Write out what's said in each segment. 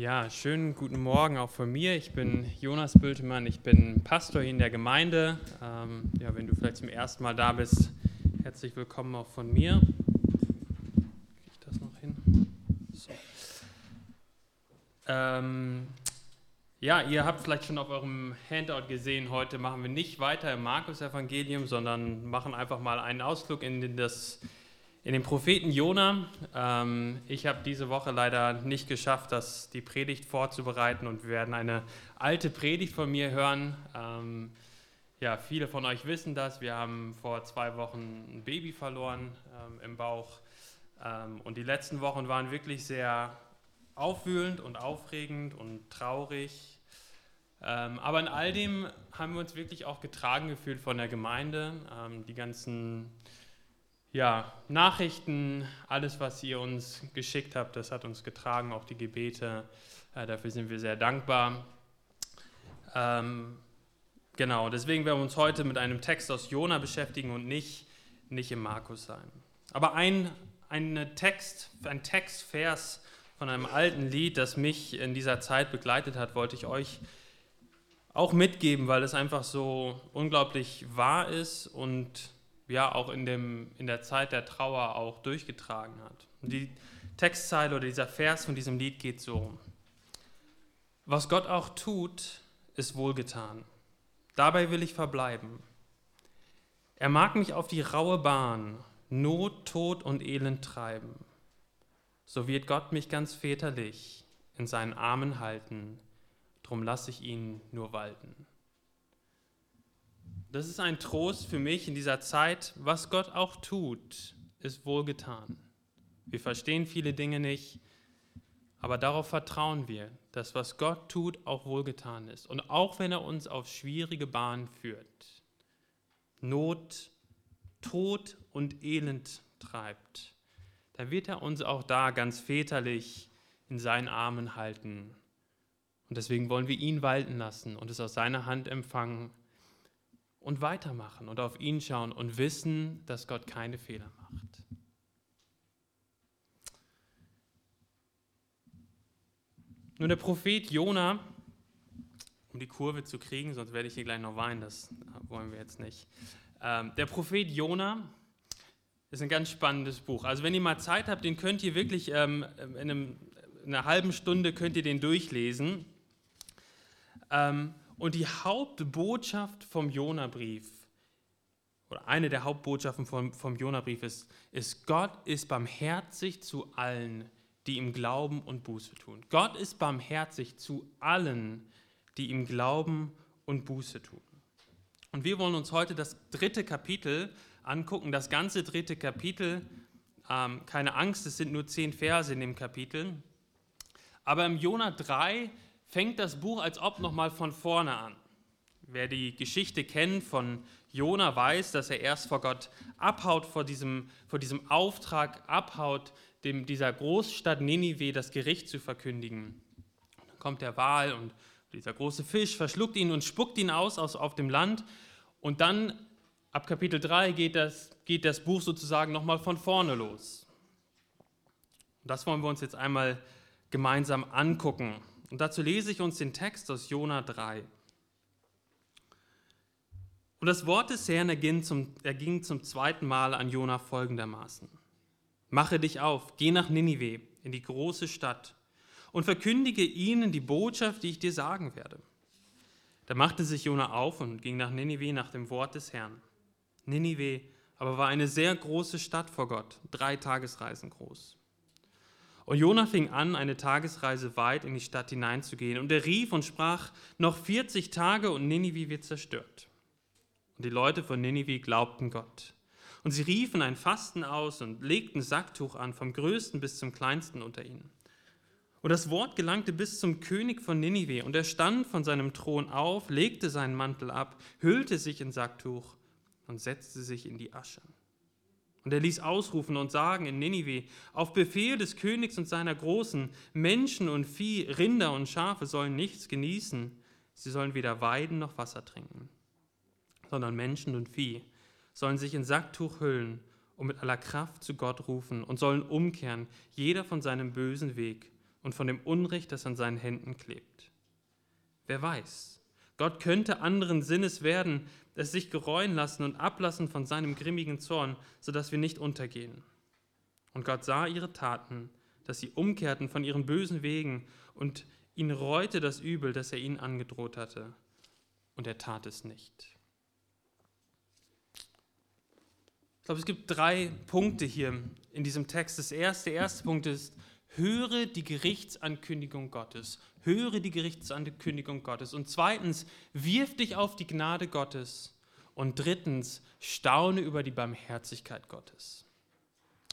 Ja, schönen guten Morgen auch von mir. Ich bin Jonas Bültemann, ich bin Pastor hier in der Gemeinde. Ähm, ja, wenn du vielleicht zum ersten Mal da bist, herzlich willkommen auch von mir. Kriege ich das noch hin? So. Ähm, ja, ihr habt vielleicht schon auf eurem Handout gesehen, heute machen wir nicht weiter im Markus-Evangelium, sondern machen einfach mal einen Ausflug in das in den Propheten Jona. Ähm, ich habe diese Woche leider nicht geschafft, das, die Predigt vorzubereiten und wir werden eine alte Predigt von mir hören. Ähm, ja, viele von euch wissen das. Wir haben vor zwei Wochen ein Baby verloren ähm, im Bauch ähm, und die letzten Wochen waren wirklich sehr aufwühlend und aufregend und traurig. Ähm, aber in all dem haben wir uns wirklich auch getragen gefühlt von der Gemeinde. Ähm, die ganzen ja, Nachrichten, alles, was ihr uns geschickt habt, das hat uns getragen, auch die Gebete. Äh, dafür sind wir sehr dankbar. Ähm, genau, deswegen werden wir uns heute mit einem Text aus Jona beschäftigen und nicht, nicht im Markus sein. Aber ein, ein Text, ein Textvers von einem alten Lied, das mich in dieser Zeit begleitet hat, wollte ich euch auch mitgeben, weil es einfach so unglaublich wahr ist und ja auch in, dem, in der Zeit der Trauer auch durchgetragen hat. Und die Textzeile oder dieser Vers von diesem Lied geht so. Was Gott auch tut, ist wohlgetan. Dabei will ich verbleiben. Er mag mich auf die raue Bahn, Not, Tod und Elend treiben. So wird Gott mich ganz väterlich in seinen Armen halten, drum lasse ich ihn nur walten. Das ist ein Trost für mich in dieser Zeit. Was Gott auch tut, ist wohlgetan. Wir verstehen viele Dinge nicht, aber darauf vertrauen wir, dass was Gott tut, auch wohlgetan ist. Und auch wenn er uns auf schwierige Bahnen führt, Not, Tod und Elend treibt, dann wird er uns auch da ganz väterlich in seinen Armen halten. Und deswegen wollen wir ihn walten lassen und es aus seiner Hand empfangen und weitermachen und auf ihn schauen und wissen, dass Gott keine Fehler macht. Nun, der Prophet Jona, um die Kurve zu kriegen, sonst werde ich hier gleich noch weinen, das wollen wir jetzt nicht. Ähm, der Prophet Jona ist ein ganz spannendes Buch. Also, wenn ihr mal Zeit habt, den könnt ihr wirklich ähm, in, einem, in, einer halben Stunde könnt ihr den durchlesen. Ähm, und die Hauptbotschaft vom Jonabrief, oder eine der Hauptbotschaften vom, vom Jonabrief ist, ist, Gott ist barmherzig zu allen, die ihm glauben und Buße tun. Gott ist barmherzig zu allen, die ihm glauben und Buße tun. Und wir wollen uns heute das dritte Kapitel angucken, das ganze dritte Kapitel. Ähm, keine Angst, es sind nur zehn Verse in dem Kapitel. Aber im Jona 3 fängt das Buch als ob nochmal von vorne an. Wer die Geschichte kennt von Jona weiß, dass er erst vor Gott abhaut, vor diesem, vor diesem Auftrag abhaut, dem, dieser Großstadt Ninive das Gericht zu verkündigen. Dann kommt der Wal und dieser große Fisch verschluckt ihn und spuckt ihn aus, aus auf dem Land. Und dann, ab Kapitel 3, geht das, geht das Buch sozusagen nochmal von vorne los. Und das wollen wir uns jetzt einmal gemeinsam angucken. Und dazu lese ich uns den Text aus Jona 3. Und das Wort des Herrn erging zum, erging zum zweiten Mal an Jona folgendermaßen. Mache dich auf, geh nach Ninive, in die große Stadt, und verkündige ihnen die Botschaft, die ich dir sagen werde. Da machte sich Jona auf und ging nach Ninive nach dem Wort des Herrn. Ninive aber war eine sehr große Stadt vor Gott, drei Tagesreisen groß. Und Jona fing an, eine Tagesreise weit in die Stadt hineinzugehen. Und er rief und sprach, noch 40 Tage und Ninive wird zerstört. Und die Leute von Ninive glaubten Gott. Und sie riefen ein Fasten aus und legten Sacktuch an, vom größten bis zum kleinsten unter ihnen. Und das Wort gelangte bis zum König von Ninive, und er stand von seinem Thron auf, legte seinen Mantel ab, hüllte sich in Sacktuch und setzte sich in die Asche. Und er ließ ausrufen und sagen in Ninive, auf Befehl des Königs und seiner Großen, Menschen und Vieh, Rinder und Schafe sollen nichts genießen, sie sollen weder weiden noch Wasser trinken, sondern Menschen und Vieh sollen sich in Sacktuch hüllen und mit aller Kraft zu Gott rufen und sollen umkehren, jeder von seinem bösen Weg, und von dem Unrecht, das an seinen Händen klebt. Wer weiß, Gott könnte anderen Sinnes werden, es sich gereuen lassen und ablassen von seinem grimmigen Zorn, sodass wir nicht untergehen. Und Gott sah ihre Taten, dass sie umkehrten von ihren bösen Wegen und ihn reute das Übel, das er ihnen angedroht hatte. Und er tat es nicht. Ich glaube, es gibt drei Punkte hier in diesem Text. Das erste, der erste Punkt ist, höre die Gerichtsankündigung Gottes. Höre die Gerichtsankündigung Gottes. Und zweitens, wirf dich auf die Gnade Gottes. Und drittens, staune über die Barmherzigkeit Gottes.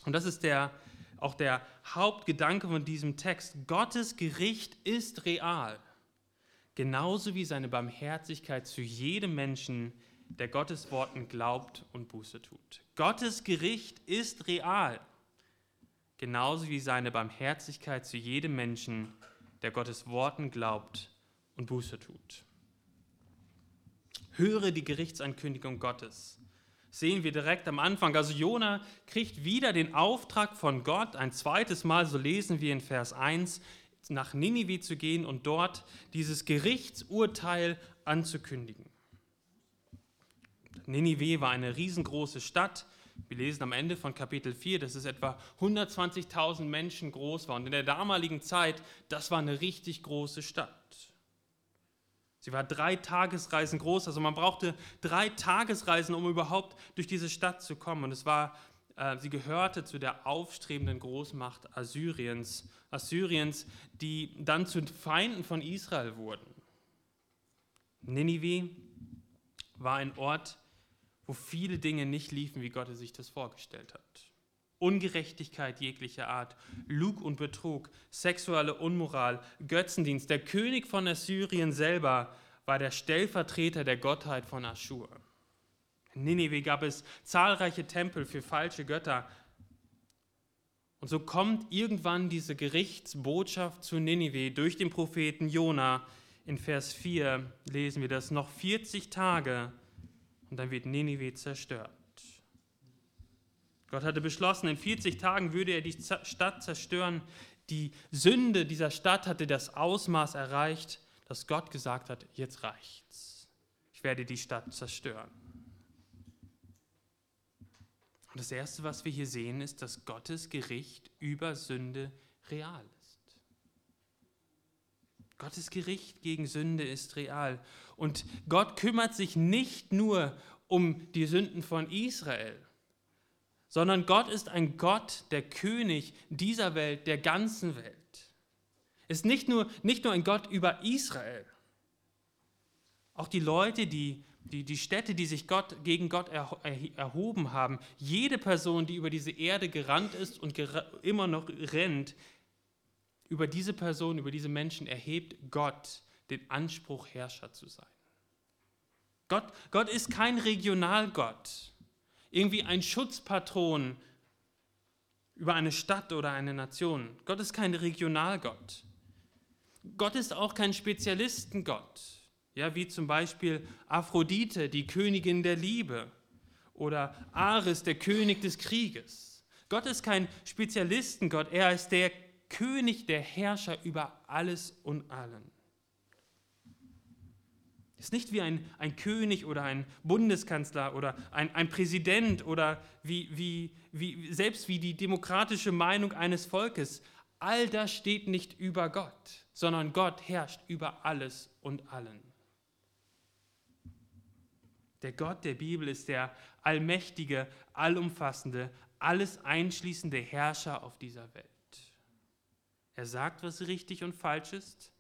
Und das ist der, auch der Hauptgedanke von diesem Text. Gottes Gericht ist real. Genauso wie seine Barmherzigkeit zu jedem Menschen, der Gottes Worten glaubt und Buße tut. Gottes Gericht ist real genauso wie seine Barmherzigkeit zu jedem Menschen, der Gottes Worten glaubt und Buße tut. Höre die Gerichtsankündigung Gottes. Sehen wir direkt am Anfang. Also Jona kriegt wieder den Auftrag von Gott, ein zweites Mal, so lesen wir in Vers 1, nach Ninive zu gehen und dort dieses Gerichtsurteil anzukündigen. Ninive war eine riesengroße Stadt, wir lesen am Ende von Kapitel 4, dass es etwa 120.000 Menschen groß war. Und in der damaligen Zeit, das war eine richtig große Stadt. Sie war drei Tagesreisen groß, also man brauchte drei Tagesreisen, um überhaupt durch diese Stadt zu kommen. Und es war, äh, sie gehörte zu der aufstrebenden Großmacht Assyriens, Assyriens, die dann zu Feinden von Israel wurden. Ninive war ein Ort, wo viele Dinge nicht liefen, wie Gott sich das vorgestellt hat. Ungerechtigkeit jeglicher Art, Lug und Betrug, sexuelle Unmoral, Götzendienst. Der König von Assyrien selber war der Stellvertreter der Gottheit von Aschur. In Ninive gab es zahlreiche Tempel für falsche Götter. Und so kommt irgendwann diese Gerichtsbotschaft zu Ninive durch den Propheten Jona. In Vers 4 lesen wir das noch 40 Tage und dann wird Ninive zerstört. Gott hatte beschlossen, in 40 Tagen würde er die Stadt zerstören. Die Sünde dieser Stadt hatte das Ausmaß erreicht, dass Gott gesagt hat, jetzt reicht's. Ich werde die Stadt zerstören. Und das Erste, was wir hier sehen, ist, dass Gottes Gericht über Sünde real ist. Gottes Gericht gegen Sünde ist real. Und Gott kümmert sich nicht nur um die Sünden von Israel, sondern Gott ist ein Gott, der König dieser Welt, der ganzen Welt. Ist nicht nur, nicht nur ein Gott über Israel. Auch die Leute, die, die, die Städte, die sich Gott, gegen Gott erhoben haben, jede Person, die über diese Erde gerannt ist und immer noch rennt, über diese Person, über diese Menschen erhebt Gott den Anspruch, Herrscher zu sein. Gott, Gott ist kein Regionalgott, irgendwie ein Schutzpatron über eine Stadt oder eine Nation. Gott ist kein Regionalgott. Gott ist auch kein Spezialistengott, ja, wie zum Beispiel Aphrodite, die Königin der Liebe, oder Ares, der König des Krieges. Gott ist kein Spezialistengott, er ist der König, der Herrscher über alles und allen. Ist nicht wie ein, ein König oder ein Bundeskanzler oder ein, ein Präsident oder wie, wie, wie, selbst wie die demokratische Meinung eines Volkes. All das steht nicht über Gott, sondern Gott herrscht über alles und allen. Der Gott der Bibel ist der allmächtige, allumfassende, alles einschließende Herrscher auf dieser Welt. Er sagt, was richtig und falsch ist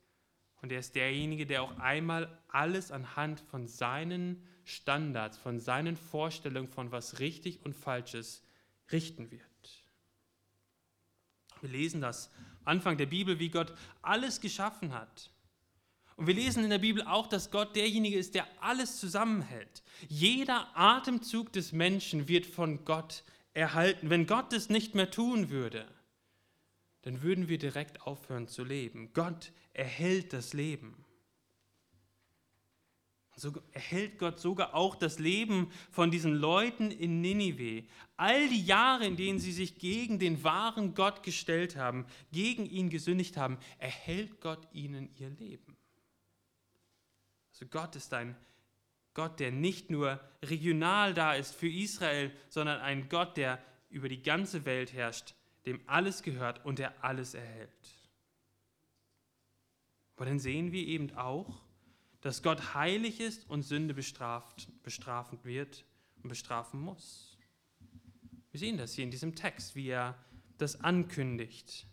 und er ist derjenige, der auch einmal alles anhand von seinen Standards, von seinen Vorstellungen von was richtig und falsch ist, richten wird. Wir lesen das Anfang der Bibel, wie Gott alles geschaffen hat. Und wir lesen in der Bibel auch, dass Gott derjenige ist, der alles zusammenhält. Jeder Atemzug des Menschen wird von Gott erhalten. Wenn Gott es nicht mehr tun würde, dann würden wir direkt aufhören zu leben. Gott erhält das Leben. So erhält Gott sogar auch das Leben von diesen Leuten in Ninive. All die Jahre, in denen sie sich gegen den wahren Gott gestellt haben, gegen ihn gesündigt haben, erhält Gott ihnen ihr Leben. Also Gott ist ein Gott, der nicht nur regional da ist für Israel, sondern ein Gott, der über die ganze Welt herrscht, dem alles gehört und der alles erhält. Aber dann sehen wir eben auch, dass Gott heilig ist und Sünde bestraft, bestrafen wird und bestrafen muss. Wir sehen das hier in diesem Text, wie er das ankündigt.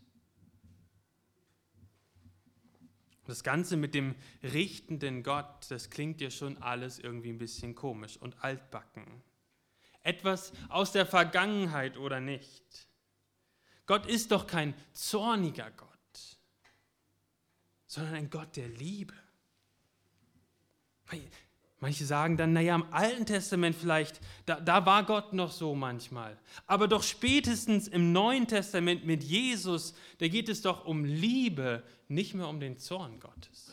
Das Ganze mit dem richtenden Gott, das klingt ja schon alles irgendwie ein bisschen komisch und altbacken. Etwas aus der Vergangenheit oder nicht. Gott ist doch kein zorniger Gott, sondern ein Gott der Liebe. Manche sagen dann, naja, im Alten Testament vielleicht, da, da war Gott noch so manchmal. Aber doch spätestens im Neuen Testament mit Jesus, da geht es doch um Liebe, nicht mehr um den Zorn Gottes.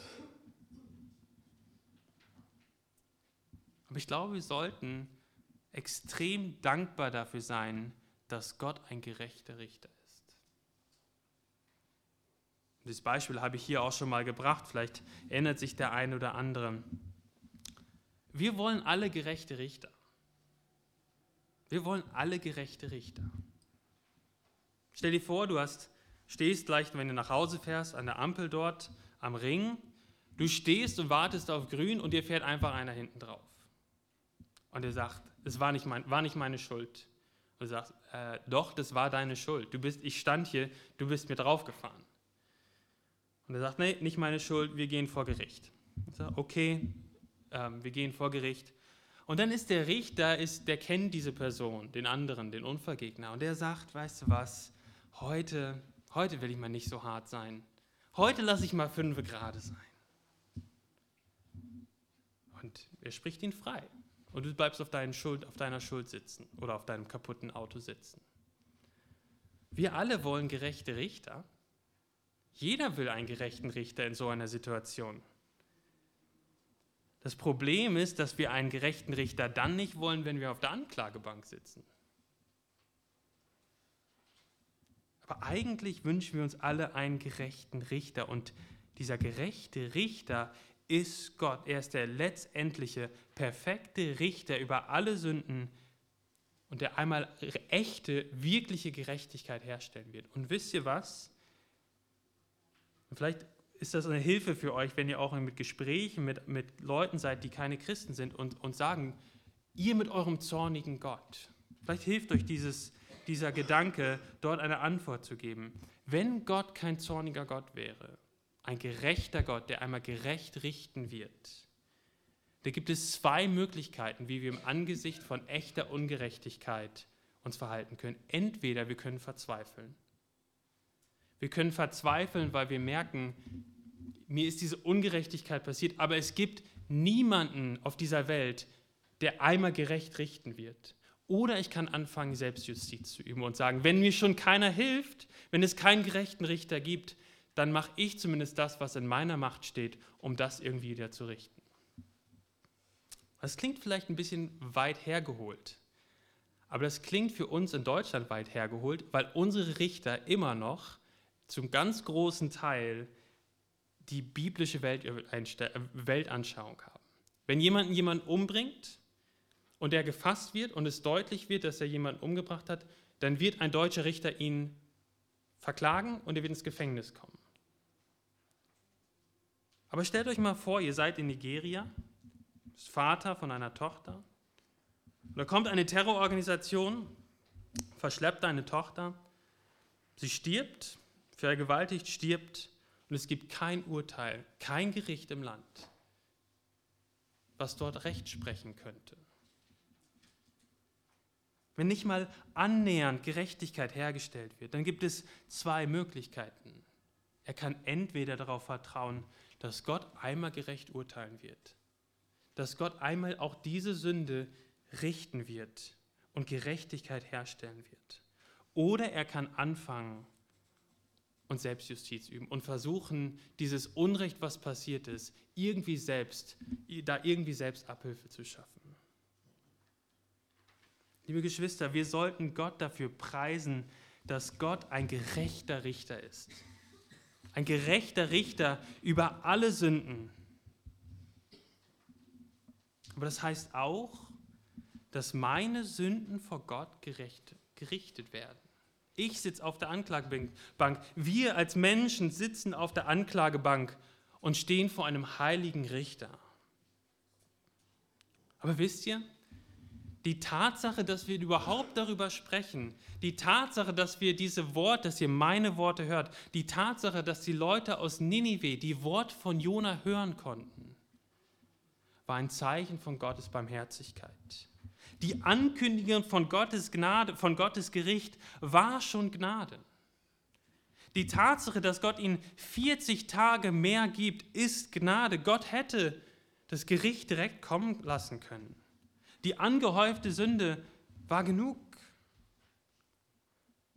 Aber ich glaube, wir sollten extrem dankbar dafür sein, dass Gott ein gerechter Richter ist. Dieses Beispiel habe ich hier auch schon mal gebracht, vielleicht erinnert sich der eine oder andere. Wir wollen alle gerechte Richter. Wir wollen alle gerechte Richter. Stell dir vor, du hast, stehst gleich, wenn du nach Hause fährst, an der Ampel dort am Ring. Du stehst und wartest auf Grün und dir fährt einfach einer hinten drauf. Und er sagt, es war nicht, mein, war nicht meine Schuld. Und du sagst, äh, doch, das war deine Schuld. Du bist, ich stand hier, du bist mir draufgefahren. Und er sagt, nee, nicht meine Schuld, wir gehen vor Gericht. Ich sage, okay, ähm, wir gehen vor Gericht. Und dann ist der Richter, ist, der kennt diese Person, den anderen, den Unfallgegner. Und der sagt, weißt du was, heute, heute will ich mal nicht so hart sein. Heute lasse ich mal fünf gerade sein. Und er spricht ihn frei. Und du bleibst auf, Schuld, auf deiner Schuld sitzen oder auf deinem kaputten Auto sitzen. Wir alle wollen gerechte Richter. Jeder will einen gerechten Richter in so einer Situation. Das Problem ist, dass wir einen gerechten Richter dann nicht wollen, wenn wir auf der Anklagebank sitzen. Aber eigentlich wünschen wir uns alle einen gerechten Richter. Und dieser gerechte Richter ist Gott. Er ist der letztendliche, perfekte Richter über alle Sünden und der einmal echte, wirkliche Gerechtigkeit herstellen wird. Und wisst ihr was? Vielleicht ist das eine Hilfe für euch, wenn ihr auch mit Gesprächen mit, mit Leuten seid, die keine Christen sind und, und sagen, ihr mit eurem zornigen Gott. Vielleicht hilft euch dieses, dieser Gedanke, dort eine Antwort zu geben. Wenn Gott kein zorniger Gott wäre, ein gerechter Gott, der einmal gerecht richten wird, da gibt es zwei Möglichkeiten, wie wir im Angesicht von echter Ungerechtigkeit uns verhalten können. Entweder wir können verzweifeln. Wir können verzweifeln, weil wir merken, mir ist diese Ungerechtigkeit passiert, aber es gibt niemanden auf dieser Welt, der einmal gerecht richten wird. Oder ich kann anfangen, Selbstjustiz zu üben und sagen, wenn mir schon keiner hilft, wenn es keinen gerechten Richter gibt, dann mache ich zumindest das, was in meiner Macht steht, um das irgendwie wieder zu richten. Das klingt vielleicht ein bisschen weit hergeholt, aber das klingt für uns in Deutschland weit hergeholt, weil unsere Richter immer noch zum ganz großen Teil die biblische Weltanschauung haben. Wenn jemand jemanden umbringt und er gefasst wird und es deutlich wird, dass er jemanden umgebracht hat, dann wird ein deutscher Richter ihn verklagen und er wird ins Gefängnis kommen. Aber stellt euch mal vor, ihr seid in Nigeria, ist Vater von einer Tochter, und da kommt eine Terrororganisation, verschleppt eine Tochter, sie stirbt, vergewaltigt, stirbt, und es gibt kein Urteil, kein Gericht im Land, was dort Recht sprechen könnte. Wenn nicht mal annähernd Gerechtigkeit hergestellt wird, dann gibt es zwei Möglichkeiten. Er kann entweder darauf vertrauen, dass Gott einmal gerecht urteilen wird, dass Gott einmal auch diese Sünde richten wird und Gerechtigkeit herstellen wird. Oder er kann anfangen, und Selbstjustiz üben und versuchen, dieses Unrecht, was passiert ist, irgendwie selbst, da irgendwie selbst Abhilfe zu schaffen. Liebe Geschwister, wir sollten Gott dafür preisen, dass Gott ein gerechter Richter ist. Ein gerechter Richter über alle Sünden. Aber das heißt auch, dass meine Sünden vor Gott gerecht, gerichtet werden. Ich sitze auf der Anklagebank. Wir als Menschen sitzen auf der Anklagebank und stehen vor einem heiligen Richter. Aber wisst ihr, die Tatsache, dass wir überhaupt darüber sprechen, die Tatsache, dass wir diese Worte, dass ihr meine Worte hört, die Tatsache, dass die Leute aus Ninive die Wort von Jona hören konnten, war ein Zeichen von Gottes Barmherzigkeit. Die Ankündigung von Gottes Gnade, von Gottes Gericht war schon Gnade. Die Tatsache, dass Gott ihnen 40 Tage mehr gibt, ist Gnade. Gott hätte das Gericht direkt kommen lassen können. Die angehäufte Sünde war genug.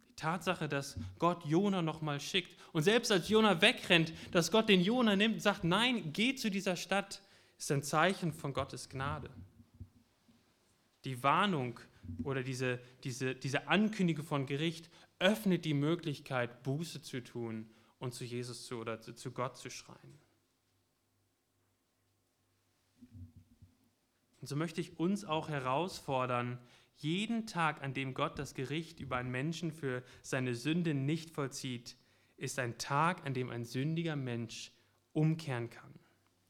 Die Tatsache, dass Gott Jona nochmal schickt und selbst als Jona wegrennt, dass Gott den Jona nimmt und sagt, nein, geh zu dieser Stadt, ist ein Zeichen von Gottes Gnade. Die Warnung oder diese, diese, diese Ankündigung von Gericht öffnet die Möglichkeit, Buße zu tun und zu Jesus zu oder zu, zu Gott zu schreien. Und so möchte ich uns auch herausfordern, jeden Tag, an dem Gott das Gericht über einen Menschen für seine Sünde nicht vollzieht, ist ein Tag, an dem ein sündiger Mensch umkehren kann.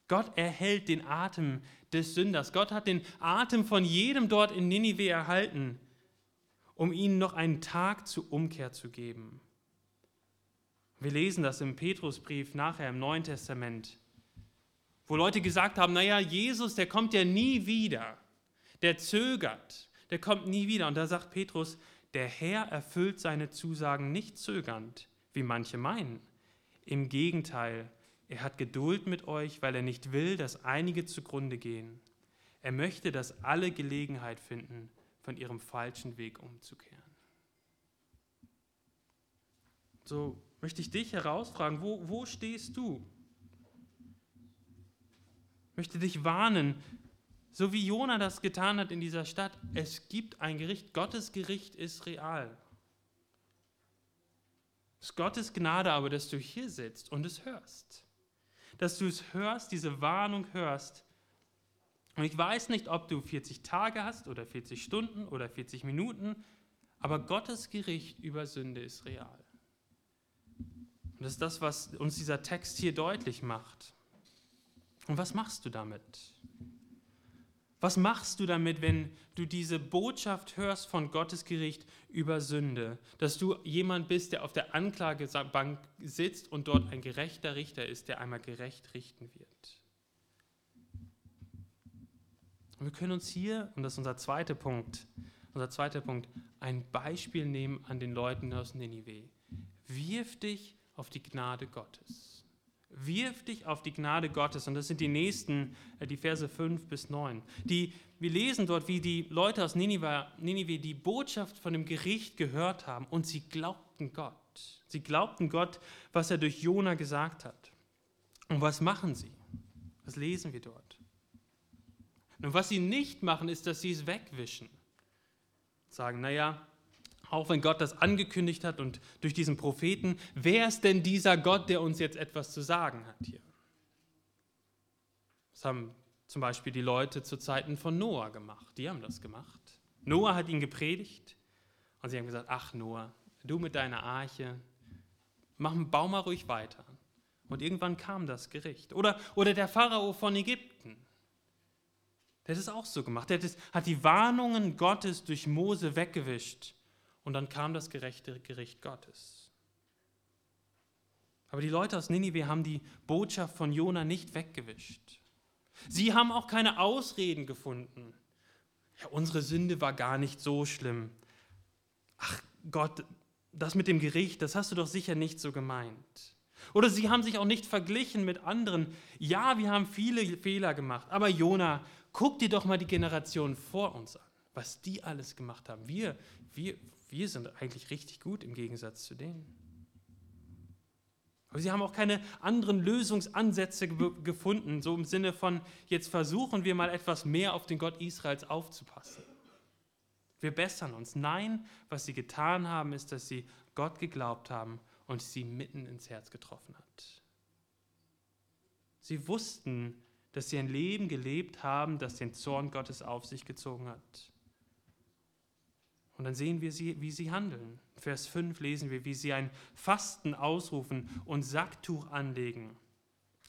Gott erhält den Atem des Sünders. Gott hat den Atem von jedem dort in Ninive erhalten, um ihnen noch einen Tag zur Umkehr zu geben. Wir lesen das im Petrusbrief nachher im Neuen Testament wo Leute gesagt haben, naja, Jesus, der kommt ja nie wieder, der zögert, der kommt nie wieder. Und da sagt Petrus, der Herr erfüllt seine Zusagen nicht zögernd, wie manche meinen. Im Gegenteil, er hat Geduld mit euch, weil er nicht will, dass einige zugrunde gehen. Er möchte, dass alle Gelegenheit finden, von ihrem falschen Weg umzukehren. So möchte ich dich herausfragen, wo, wo stehst du? möchte dich warnen, so wie Jona das getan hat in dieser Stadt. Es gibt ein Gericht. Gottes Gericht ist real. Es ist Gottes Gnade aber, dass du hier sitzt und es hörst. Dass du es hörst, diese Warnung hörst. Und ich weiß nicht, ob du 40 Tage hast oder 40 Stunden oder 40 Minuten, aber Gottes Gericht über Sünde ist real. Und das ist das, was uns dieser Text hier deutlich macht. Und was machst du damit? Was machst du damit, wenn du diese Botschaft hörst von Gottes Gericht über Sünde? Dass du jemand bist, der auf der Anklagebank sitzt und dort ein gerechter Richter ist, der einmal gerecht richten wird. Und wir können uns hier, und das ist unser zweiter Punkt, unser zweiter Punkt, ein Beispiel nehmen an den Leuten aus Ninive. Wirf dich auf die Gnade Gottes. Wirf dich auf die Gnade Gottes. Und das sind die nächsten, äh, die Verse 5 bis 9. Die, wir lesen dort, wie die Leute aus Ninive, Ninive die Botschaft von dem Gericht gehört haben und sie glaubten Gott. Sie glaubten Gott, was er durch Jona gesagt hat. Und was machen sie? Was lesen wir dort? Und was sie nicht machen, ist, dass sie es wegwischen. Sagen, naja, auch wenn Gott das angekündigt hat und durch diesen Propheten, wer ist denn dieser Gott, der uns jetzt etwas zu sagen hat hier? Das haben zum Beispiel die Leute zu Zeiten von Noah gemacht. Die haben das gemacht. Noah hat ihn gepredigt und sie haben gesagt, ach Noah, du mit deiner Arche, mach, bau mal ruhig weiter. Und irgendwann kam das Gericht. Oder, oder der Pharao von Ägypten. Der hat es auch so gemacht. Der hat, hat die Warnungen Gottes durch Mose weggewischt und dann kam das gerechte Gericht Gottes. Aber die Leute aus Ninive haben die Botschaft von Jona nicht weggewischt. Sie haben auch keine Ausreden gefunden. Ja, unsere Sünde war gar nicht so schlimm. Ach Gott, das mit dem Gericht, das hast du doch sicher nicht so gemeint. Oder sie haben sich auch nicht verglichen mit anderen. Ja, wir haben viele Fehler gemacht, aber Jona, guck dir doch mal die Generation vor uns an, was die alles gemacht haben. Wir, wir, wir sind eigentlich richtig gut im Gegensatz zu denen. Aber sie haben auch keine anderen Lösungsansätze ge gefunden, so im Sinne von, jetzt versuchen wir mal etwas mehr auf den Gott Israels aufzupassen. Wir bessern uns. Nein, was sie getan haben, ist, dass sie Gott geglaubt haben und sie mitten ins Herz getroffen hat. Sie wussten, dass sie ein Leben gelebt haben, das den Zorn Gottes auf sich gezogen hat. Und dann sehen wir, sie, wie sie handeln. Vers 5 lesen wir, wie sie ein Fasten ausrufen und Sacktuch anlegen.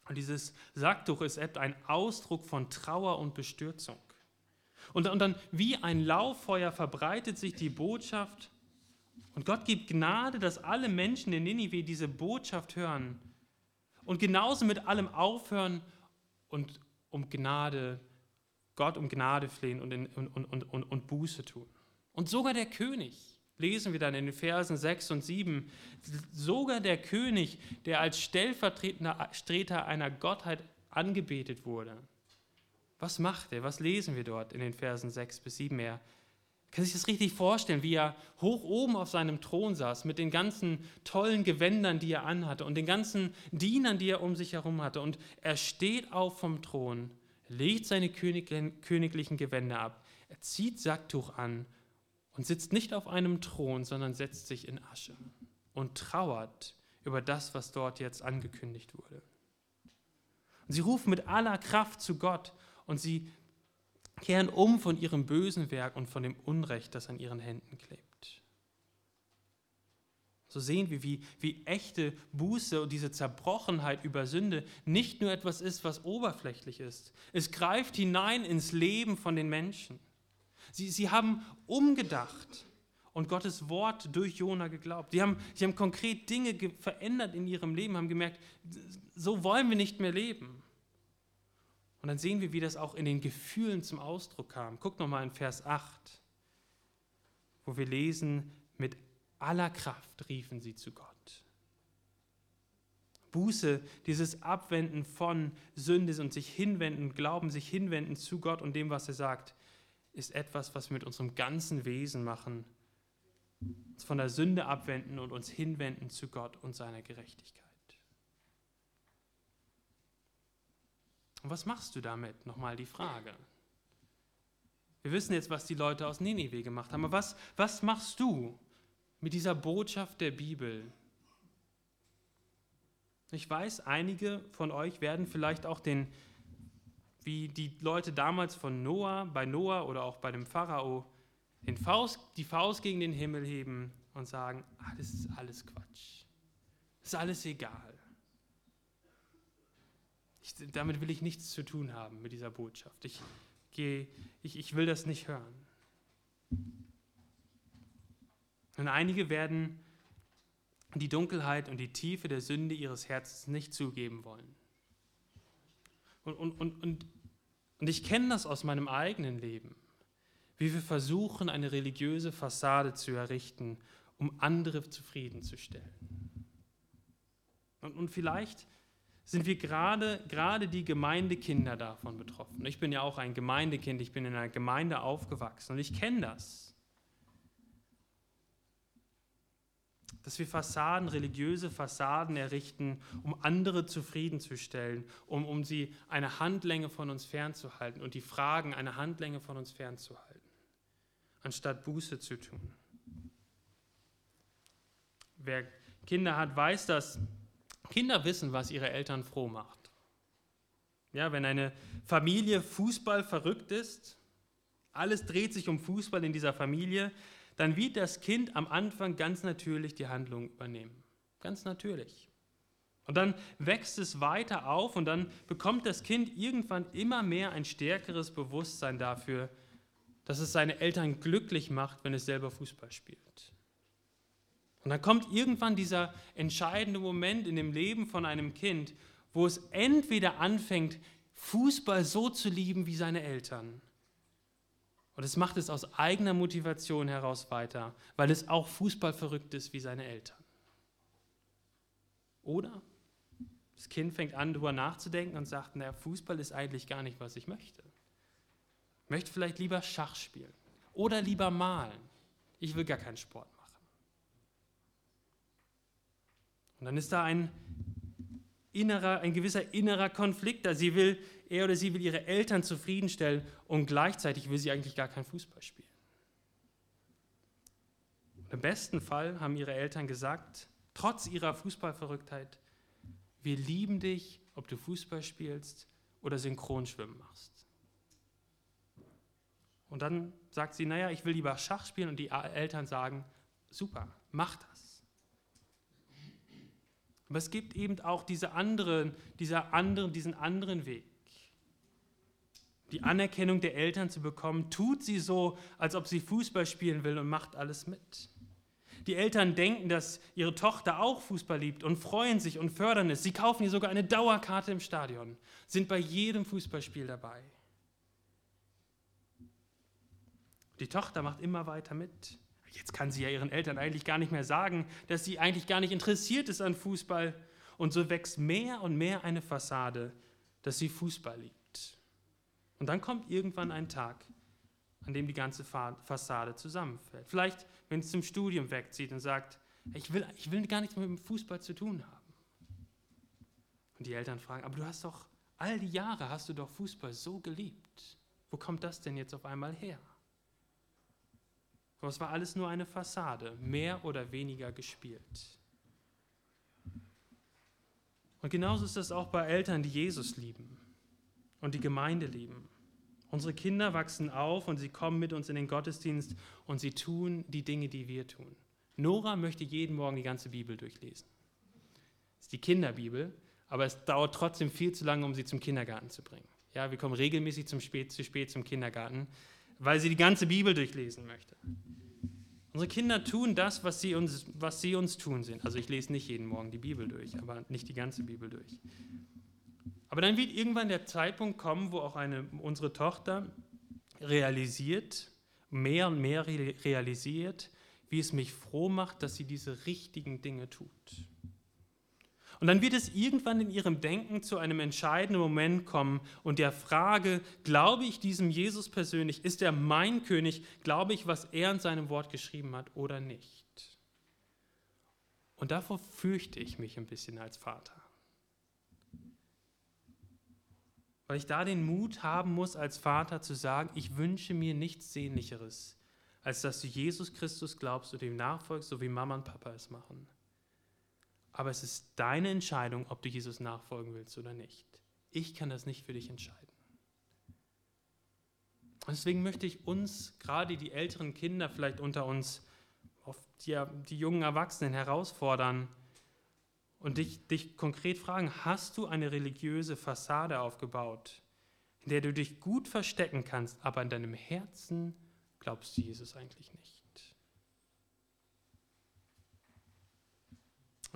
Und dieses Sacktuch ist ein Ausdruck von Trauer und Bestürzung. Und, und dann wie ein Lauffeuer verbreitet sich die Botschaft. Und Gott gibt Gnade, dass alle Menschen in Ninive diese Botschaft hören. Und genauso mit allem aufhören und um Gnade, Gott um Gnade flehen und, in, und, und, und, und Buße tun. Und sogar der König, lesen wir dann in den Versen 6 und 7, sogar der König, der als stellvertretender Streter einer Gottheit angebetet wurde. Was macht er? Was lesen wir dort in den Versen 6 bis 7 Er Kann sich das richtig vorstellen, wie er hoch oben auf seinem Thron saß, mit den ganzen tollen Gewändern, die er anhatte und den ganzen Dienern, die er um sich herum hatte. Und er steht auf vom Thron, legt seine königlichen Gewänder ab, er zieht Sacktuch an und sitzt nicht auf einem Thron, sondern setzt sich in Asche und trauert über das, was dort jetzt angekündigt wurde. Und sie rufen mit aller Kraft zu Gott und sie kehren um von ihrem bösen Werk und von dem Unrecht, das an ihren Händen klebt. So sehen wir, wie, wie echte Buße und diese Zerbrochenheit über Sünde nicht nur etwas ist, was oberflächlich ist. Es greift hinein ins Leben von den Menschen. Sie, sie haben umgedacht und Gottes Wort durch Jona geglaubt. Sie haben, sie haben konkret Dinge verändert in ihrem Leben, haben gemerkt, so wollen wir nicht mehr leben. Und dann sehen wir, wie das auch in den Gefühlen zum Ausdruck kam. Guckt nochmal in Vers 8, wo wir lesen, mit aller Kraft riefen sie zu Gott. Buße, dieses Abwenden von Sünde und sich hinwenden, Glauben, sich hinwenden zu Gott und dem, was er sagt, ist etwas, was wir mit unserem ganzen Wesen machen. Uns von der Sünde abwenden und uns hinwenden zu Gott und seiner Gerechtigkeit. Und was machst du damit? Nochmal die Frage. Wir wissen jetzt, was die Leute aus Ninive gemacht haben, aber was, was machst du mit dieser Botschaft der Bibel? Ich weiß, einige von euch werden vielleicht auch den wie die Leute damals von Noah, bei Noah oder auch bei dem Pharao, den Faust, die Faust gegen den Himmel heben und sagen, ah, das ist alles Quatsch. Das ist alles egal. Ich, damit will ich nichts zu tun haben mit dieser Botschaft. Ich, geh, ich, ich will das nicht hören. Und einige werden die Dunkelheit und die Tiefe der Sünde ihres Herzens nicht zugeben wollen. Und, und, und, und und ich kenne das aus meinem eigenen Leben, wie wir versuchen, eine religiöse Fassade zu errichten, um andere zufriedenzustellen. Und, und vielleicht sind wir gerade, gerade die Gemeindekinder davon betroffen. Ich bin ja auch ein Gemeindekind, ich bin in einer Gemeinde aufgewachsen und ich kenne das. Dass wir Fassaden, religiöse Fassaden errichten, um andere zufriedenzustellen, um, um sie eine Handlänge von uns fernzuhalten und die Fragen eine Handlänge von uns fernzuhalten, anstatt Buße zu tun. Wer Kinder hat, weiß, dass Kinder wissen, was ihre Eltern froh macht. Ja, wenn eine Familie Fußball verrückt ist, alles dreht sich um Fußball in dieser Familie, dann wird das Kind am Anfang ganz natürlich die Handlung übernehmen. Ganz natürlich. Und dann wächst es weiter auf und dann bekommt das Kind irgendwann immer mehr ein stärkeres Bewusstsein dafür, dass es seine Eltern glücklich macht, wenn es selber Fußball spielt. Und dann kommt irgendwann dieser entscheidende Moment in dem Leben von einem Kind, wo es entweder anfängt, Fußball so zu lieben wie seine Eltern und es macht es aus eigener Motivation heraus weiter, weil es auch Fußball verrückt ist wie seine Eltern. Oder das Kind fängt an, darüber nachzudenken und sagt, naja, Fußball ist eigentlich gar nicht, was ich möchte. Ich möchte vielleicht lieber Schach spielen oder lieber malen. Ich will gar keinen Sport machen. Und dann ist da ein innerer, ein gewisser innerer Konflikt da. Sie will, er oder sie will ihre Eltern zufriedenstellen und gleichzeitig will sie eigentlich gar kein Fußball spielen. Im besten Fall haben ihre Eltern gesagt, trotz ihrer Fußballverrücktheit, wir lieben dich, ob du Fußball spielst oder Synchronschwimmen machst. Und dann sagt sie, naja, ich will lieber Schach spielen und die Eltern sagen, super, mach das. Aber es gibt eben auch diese anderen, dieser anderen, diesen anderen Weg. Die Anerkennung der Eltern zu bekommen, tut sie so, als ob sie Fußball spielen will und macht alles mit. Die Eltern denken, dass ihre Tochter auch Fußball liebt und freuen sich und fördern es. Sie kaufen ihr sogar eine Dauerkarte im Stadion, sind bei jedem Fußballspiel dabei. Die Tochter macht immer weiter mit. Jetzt kann sie ja ihren Eltern eigentlich gar nicht mehr sagen, dass sie eigentlich gar nicht interessiert ist an Fußball. Und so wächst mehr und mehr eine Fassade, dass sie Fußball liebt. Und dann kommt irgendwann ein Tag, an dem die ganze Fassade zusammenfällt. Vielleicht, wenn es zum Studium wegzieht und sagt, ich will, ich will gar nichts mehr mit dem Fußball zu tun haben. Und die Eltern fragen, aber du hast doch, all die Jahre hast du doch Fußball so geliebt. Wo kommt das denn jetzt auf einmal her? Aber es war alles nur eine Fassade, mehr oder weniger gespielt. Und genauso ist es auch bei Eltern, die Jesus lieben und die Gemeinde lieben. Unsere Kinder wachsen auf und sie kommen mit uns in den Gottesdienst und sie tun die Dinge, die wir tun. Nora möchte jeden Morgen die ganze Bibel durchlesen. Das ist die Kinderbibel, aber es dauert trotzdem viel zu lange, um sie zum Kindergarten zu bringen. Ja, wir kommen regelmäßig zum spät, zu spät zum Kindergarten, weil sie die ganze Bibel durchlesen möchte. Unsere Kinder tun das, was sie, uns, was sie uns tun sind. Also ich lese nicht jeden Morgen die Bibel durch, aber nicht die ganze Bibel durch. Aber dann wird irgendwann der Zeitpunkt kommen, wo auch eine, unsere Tochter realisiert, mehr und mehr realisiert, wie es mich froh macht, dass sie diese richtigen Dinge tut. Und dann wird es irgendwann in ihrem Denken zu einem entscheidenden Moment kommen und der Frage, glaube ich diesem Jesus persönlich, ist er mein König, glaube ich, was er in seinem Wort geschrieben hat oder nicht. Und davor fürchte ich mich ein bisschen als Vater. Weil ich da den Mut haben muss, als Vater zu sagen, ich wünsche mir nichts Sehnlicheres, als dass du Jesus Christus glaubst und ihm nachfolgst, so wie Mama und Papa es machen. Aber es ist deine Entscheidung, ob du Jesus nachfolgen willst oder nicht. Ich kann das nicht für dich entscheiden. Und deswegen möchte ich uns, gerade die älteren Kinder vielleicht unter uns, die, die jungen Erwachsenen herausfordern und dich, dich konkret fragen, hast du eine religiöse Fassade aufgebaut, in der du dich gut verstecken kannst, aber in deinem Herzen glaubst du Jesus eigentlich nicht?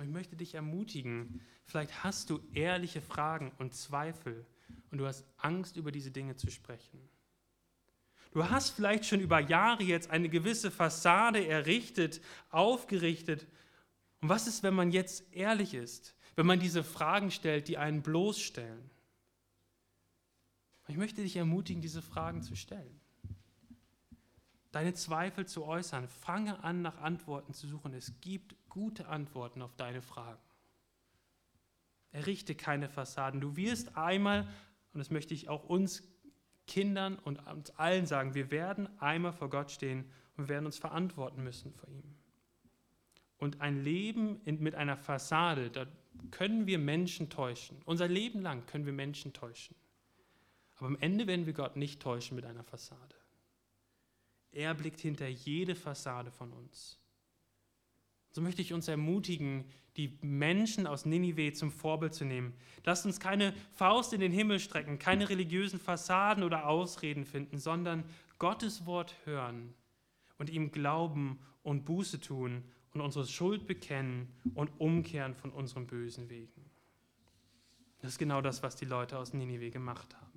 Und ich möchte dich ermutigen, vielleicht hast du ehrliche Fragen und Zweifel und du hast Angst, über diese Dinge zu sprechen. Du hast vielleicht schon über Jahre jetzt eine gewisse Fassade errichtet, aufgerichtet. Und was ist, wenn man jetzt ehrlich ist, wenn man diese Fragen stellt, die einen bloßstellen? Ich möchte dich ermutigen, diese Fragen zu stellen deine Zweifel zu äußern. Fange an, nach Antworten zu suchen. Es gibt gute Antworten auf deine Fragen. Errichte keine Fassaden. Du wirst einmal, und das möchte ich auch uns Kindern und uns allen sagen, wir werden einmal vor Gott stehen und werden uns verantworten müssen vor ihm. Und ein Leben mit einer Fassade, da können wir Menschen täuschen. Unser Leben lang können wir Menschen täuschen. Aber am Ende werden wir Gott nicht täuschen mit einer Fassade. Er blickt hinter jede Fassade von uns. So möchte ich uns ermutigen, die Menschen aus Ninive zum Vorbild zu nehmen. Lasst uns keine Faust in den Himmel strecken, keine religiösen Fassaden oder Ausreden finden, sondern Gottes Wort hören und ihm glauben und Buße tun und unsere Schuld bekennen und umkehren von unseren bösen Wegen. Das ist genau das, was die Leute aus Ninive gemacht haben.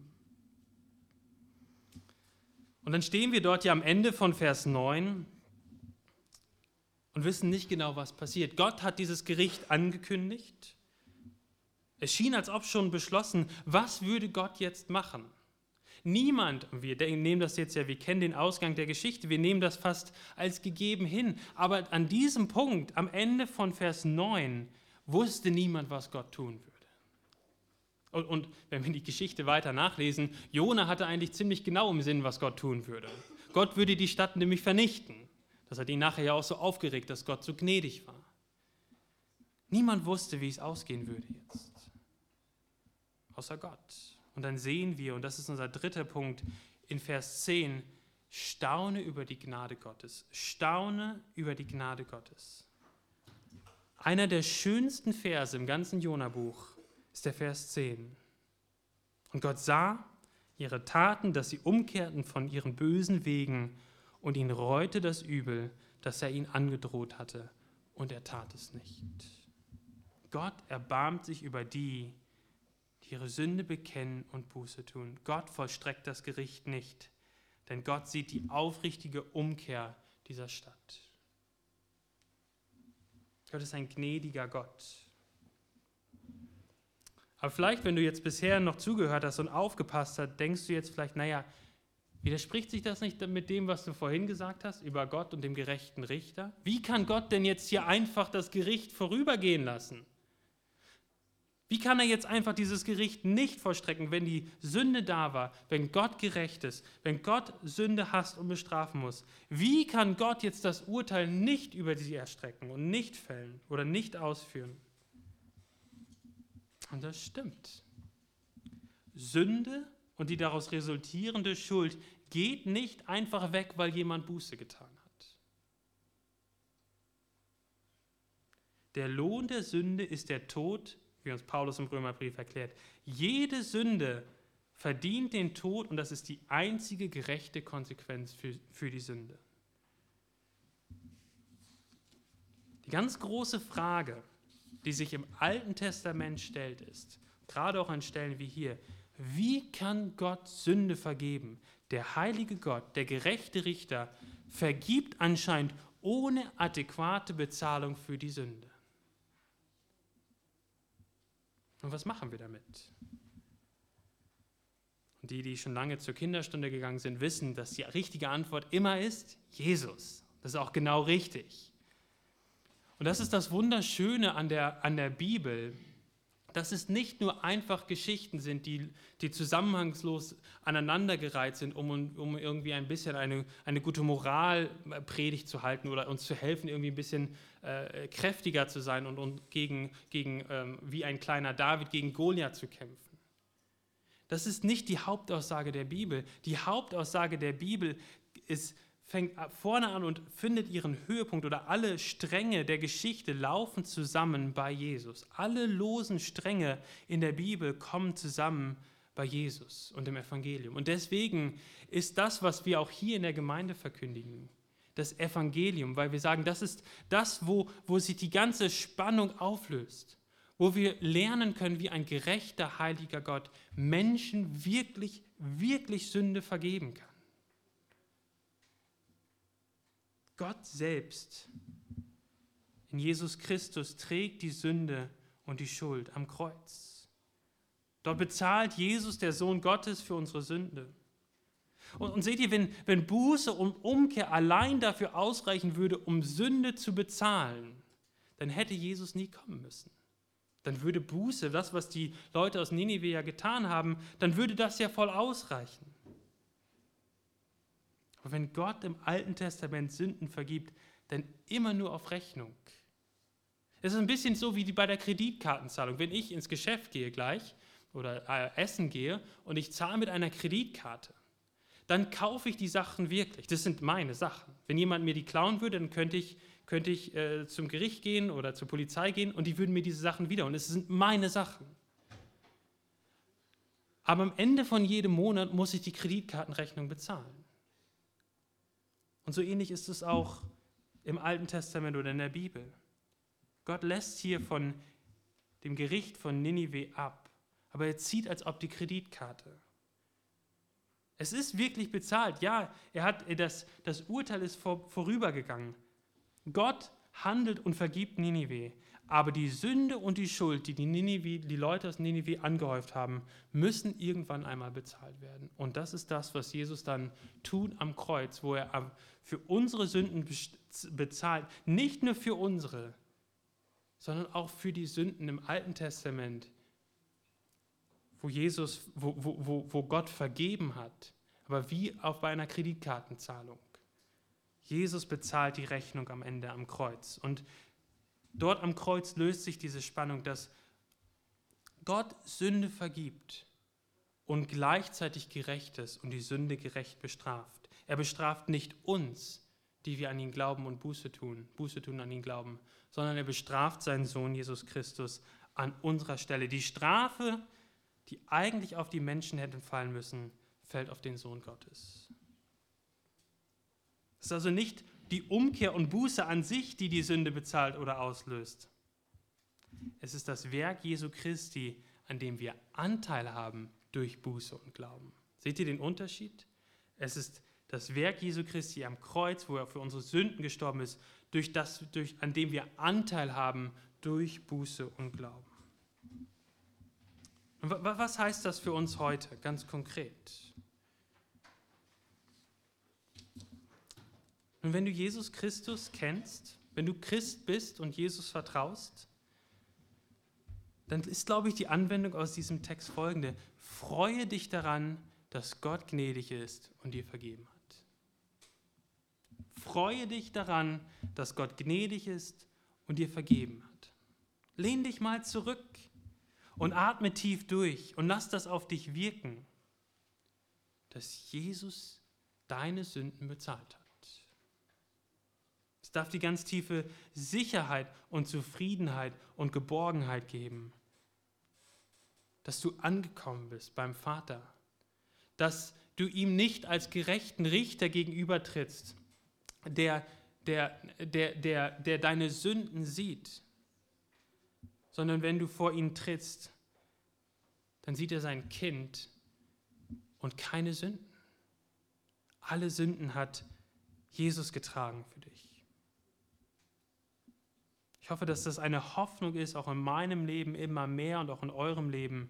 Und dann stehen wir dort ja am Ende von Vers 9 und wissen nicht genau, was passiert. Gott hat dieses Gericht angekündigt. Es schien, als ob schon beschlossen, was würde Gott jetzt machen? Niemand, wir nehmen das jetzt ja, wir kennen den Ausgang der Geschichte, wir nehmen das fast als gegeben hin. Aber an diesem Punkt, am Ende von Vers 9, wusste niemand, was Gott tun würde. Und, und wenn wir die Geschichte weiter nachlesen, Jona hatte eigentlich ziemlich genau im Sinn, was Gott tun würde. Gott würde die Stadt nämlich vernichten. Das hat ihn nachher ja auch so aufgeregt, dass Gott so gnädig war. Niemand wusste, wie es ausgehen würde jetzt. Außer Gott. Und dann sehen wir, und das ist unser dritter Punkt in Vers 10, staune über die Gnade Gottes. Staune über die Gnade Gottes. Einer der schönsten Verse im ganzen Jona-Buch ist der Vers 10. Und Gott sah ihre Taten, dass sie umkehrten von ihren bösen Wegen und ihn reute das Übel, das er ihnen angedroht hatte, und er tat es nicht. Gott erbarmt sich über die, die ihre Sünde bekennen und Buße tun. Gott vollstreckt das Gericht nicht, denn Gott sieht die aufrichtige Umkehr dieser Stadt. Gott ist ein gnädiger Gott. Aber vielleicht, wenn du jetzt bisher noch zugehört hast und aufgepasst hast, denkst du jetzt vielleicht, naja, widerspricht sich das nicht mit dem, was du vorhin gesagt hast über Gott und dem gerechten Richter? Wie kann Gott denn jetzt hier einfach das Gericht vorübergehen lassen? Wie kann er jetzt einfach dieses Gericht nicht vollstrecken, wenn die Sünde da war, wenn Gott gerecht ist, wenn Gott Sünde hasst und bestrafen muss? Wie kann Gott jetzt das Urteil nicht über sie erstrecken und nicht fällen oder nicht ausführen? Und das stimmt. Sünde und die daraus resultierende Schuld geht nicht einfach weg, weil jemand Buße getan hat. Der Lohn der Sünde ist der Tod wie uns Paulus im Römerbrief erklärt. Jede Sünde verdient den Tod und das ist die einzige gerechte Konsequenz für, für die Sünde. Die ganz große Frage, die sich im Alten Testament stellt, ist, gerade auch an Stellen wie hier, wie kann Gott Sünde vergeben? Der heilige Gott, der gerechte Richter, vergibt anscheinend ohne adäquate Bezahlung für die Sünde. Und was machen wir damit? Und die, die schon lange zur Kinderstunde gegangen sind, wissen, dass die richtige Antwort immer ist Jesus. Das ist auch genau richtig. Und das ist das Wunderschöne an der, an der Bibel, dass es nicht nur einfach Geschichten sind, die, die zusammenhangslos aneinandergereiht sind, um, um irgendwie ein bisschen eine, eine gute Moralpredigt zu halten oder uns zu helfen, irgendwie ein bisschen äh, kräftiger zu sein und, und gegen, gegen ähm, wie ein kleiner David gegen Goliath zu kämpfen. Das ist nicht die Hauptaussage der Bibel. Die Hauptaussage der Bibel ist, fängt vorne an und findet ihren Höhepunkt oder alle Stränge der Geschichte laufen zusammen bei Jesus. Alle losen Stränge in der Bibel kommen zusammen bei Jesus und dem Evangelium. Und deswegen ist das, was wir auch hier in der Gemeinde verkündigen, das Evangelium, weil wir sagen, das ist das, wo, wo sich die ganze Spannung auflöst, wo wir lernen können, wie ein gerechter, heiliger Gott Menschen wirklich, wirklich Sünde vergeben kann. Gott selbst in Jesus Christus trägt die Sünde und die Schuld am Kreuz. Dort bezahlt Jesus, der Sohn Gottes, für unsere Sünde. Und, und, seht ihr, wenn, wenn Buße und Umkehr allein dafür ausreichen würde, um Sünde zu bezahlen, dann hätte Jesus nie kommen müssen. Dann würde Buße, das, was die Leute aus Ninive ja getan haben, dann würde das ja voll ausreichen. Aber wenn Gott im Alten Testament Sünden vergibt, dann immer nur auf Rechnung. Es ist ein bisschen so wie bei der Kreditkartenzahlung. Wenn ich ins Geschäft gehe gleich oder äh, essen gehe und ich zahle mit einer Kreditkarte, dann kaufe ich die Sachen wirklich. Das sind meine Sachen. Wenn jemand mir die klauen würde, dann könnte ich, könnte ich äh, zum Gericht gehen oder zur Polizei gehen und die würden mir diese Sachen wieder. Und es sind meine Sachen. Aber am Ende von jedem Monat muss ich die Kreditkartenrechnung bezahlen. Und so ähnlich ist es auch im Alten Testament oder in der Bibel. Gott lässt hier von dem Gericht von Ninive ab, aber er zieht als ob die Kreditkarte. Es ist wirklich bezahlt. Ja, er hat das, das Urteil ist vor, vorübergegangen. Gott handelt und vergibt Ninive. Aber die Sünde und die Schuld, die die, Ninive, die Leute aus Ninive angehäuft haben, müssen irgendwann einmal bezahlt werden. Und das ist das, was Jesus dann tut am Kreuz, wo er für unsere Sünden bezahlt. Nicht nur für unsere, sondern auch für die Sünden im Alten Testament wo Jesus, wo, wo, wo Gott vergeben hat, aber wie auch bei einer Kreditkartenzahlung. Jesus bezahlt die Rechnung am Ende am Kreuz. Und dort am Kreuz löst sich diese Spannung, dass Gott Sünde vergibt und gleichzeitig gerecht ist und die Sünde gerecht bestraft. Er bestraft nicht uns, die wir an ihn glauben und Buße tun, Buße tun an ihn glauben, sondern er bestraft seinen Sohn Jesus Christus an unserer Stelle. Die Strafe, die eigentlich auf die Menschen hätten fallen müssen, fällt auf den Sohn Gottes. Es ist also nicht die Umkehr und Buße an sich, die die Sünde bezahlt oder auslöst. Es ist das Werk Jesu Christi, an dem wir Anteil haben durch Buße und Glauben. Seht ihr den Unterschied? Es ist das Werk Jesu Christi am Kreuz, wo er für unsere Sünden gestorben ist, durch das, durch, an dem wir Anteil haben durch Buße und Glauben. Und was heißt das für uns heute ganz konkret? Und wenn du Jesus Christus kennst, wenn du Christ bist und Jesus vertraust, dann ist, glaube ich, die Anwendung aus diesem Text folgende. Freue dich daran, dass Gott gnädig ist und dir vergeben hat. Freue dich daran, dass Gott gnädig ist und dir vergeben hat. Lehn dich mal zurück und atme tief durch und lass das auf dich wirken, dass Jesus deine Sünden bezahlt hat. Darf die ganz tiefe Sicherheit und Zufriedenheit und Geborgenheit geben, dass du angekommen bist beim Vater, dass du ihm nicht als gerechten Richter gegenübertrittst, der, der, der, der, der deine Sünden sieht, sondern wenn du vor ihn trittst, dann sieht er sein Kind und keine Sünden. Alle Sünden hat Jesus getragen für dich. Ich hoffe, dass das eine Hoffnung ist, auch in meinem Leben immer mehr und auch in eurem Leben.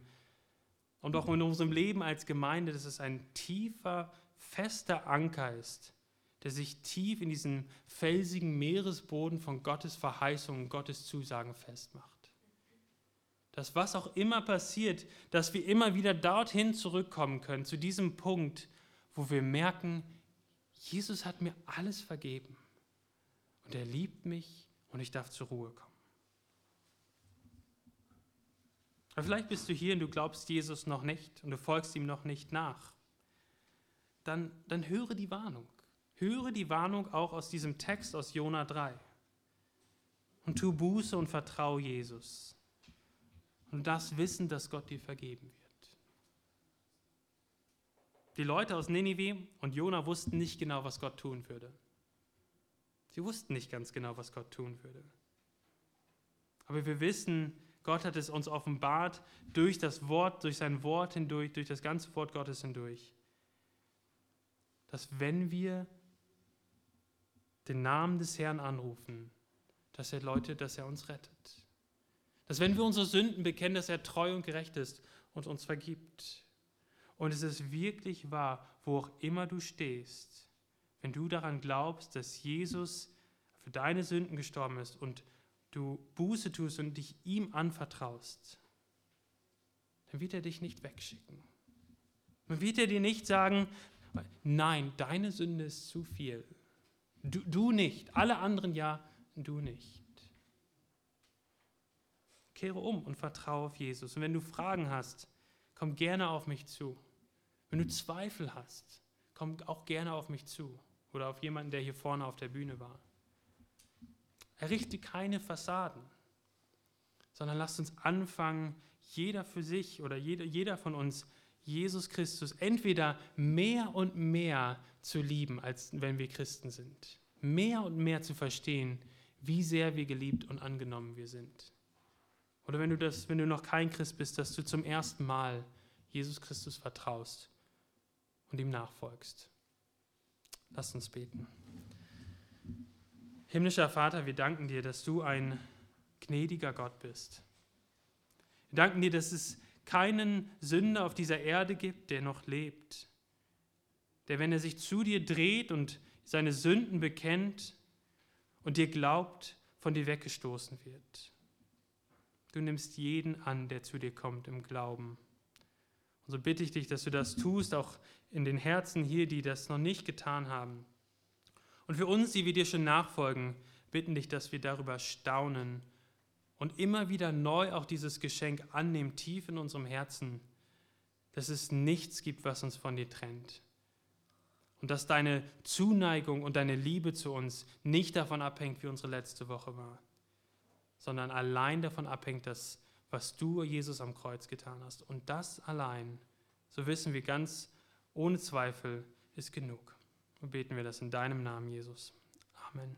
Und auch in unserem Leben als Gemeinde, dass es ein tiefer, fester Anker ist, der sich tief in diesen felsigen Meeresboden von Gottes Verheißungen, Gottes Zusagen festmacht. Dass was auch immer passiert, dass wir immer wieder dorthin zurückkommen können, zu diesem Punkt, wo wir merken, Jesus hat mir alles vergeben. Und er liebt mich und ich darf zur Ruhe kommen. Aber vielleicht bist du hier und du glaubst Jesus noch nicht und du folgst ihm noch nicht nach. Dann, dann höre die Warnung. Höre die Warnung auch aus diesem Text aus Jona 3. Und tu Buße und vertraue Jesus. Und das Wissen, dass Gott dir vergeben wird. Die Leute aus Ninive und Jona wussten nicht genau, was Gott tun würde. Sie wussten nicht ganz genau, was Gott tun würde. Aber wir wissen, Gott hat es uns offenbart durch das Wort, durch sein Wort hindurch, durch das ganze Wort Gottes hindurch, dass wenn wir den Namen des Herrn anrufen, dass er Leute, dass er uns rettet. Dass wenn wir unsere Sünden bekennen, dass er treu und gerecht ist und uns vergibt. Und es ist wirklich wahr, wo auch immer du stehst, wenn du daran glaubst, dass Jesus für deine Sünden gestorben ist und du Buße tust und dich ihm anvertraust, dann wird er dich nicht wegschicken. Dann wird er dir nicht sagen, nein, deine Sünde ist zu viel. Du, du nicht. Alle anderen ja, du nicht. Kehre um und vertraue auf Jesus. Und wenn du Fragen hast, komm gerne auf mich zu. Wenn du Zweifel hast, komm auch gerne auf mich zu oder auf jemanden, der hier vorne auf der Bühne war. Errichte keine Fassaden, sondern lasst uns anfangen, jeder für sich oder jeder, jeder von uns Jesus Christus entweder mehr und mehr zu lieben, als wenn wir Christen sind. Mehr und mehr zu verstehen, wie sehr wir geliebt und angenommen wir sind. Oder wenn du, das, wenn du noch kein Christ bist, dass du zum ersten Mal Jesus Christus vertraust und ihm nachfolgst. Lass uns beten. Himmlischer Vater, wir danken dir, dass du ein gnädiger Gott bist. Wir danken dir, dass es keinen Sünder auf dieser Erde gibt, der noch lebt, der, wenn er sich zu dir dreht und seine Sünden bekennt und dir glaubt, von dir weggestoßen wird. Du nimmst jeden an, der zu dir kommt im Glauben. Und so bitte ich dich, dass du das tust, auch in den Herzen hier, die das noch nicht getan haben. Und für uns, die wir dir schon nachfolgen, bitten dich, dass wir darüber staunen und immer wieder neu auch dieses Geschenk annehmen, tief in unserem Herzen, dass es nichts gibt, was uns von dir trennt. Und dass deine Zuneigung und deine Liebe zu uns nicht davon abhängt, wie unsere letzte Woche war, sondern allein davon abhängt, dass, was du, Jesus, am Kreuz getan hast. Und das allein, so wissen wir ganz ohne Zweifel, ist genug. Und beten wir das in deinem Namen, Jesus. Amen.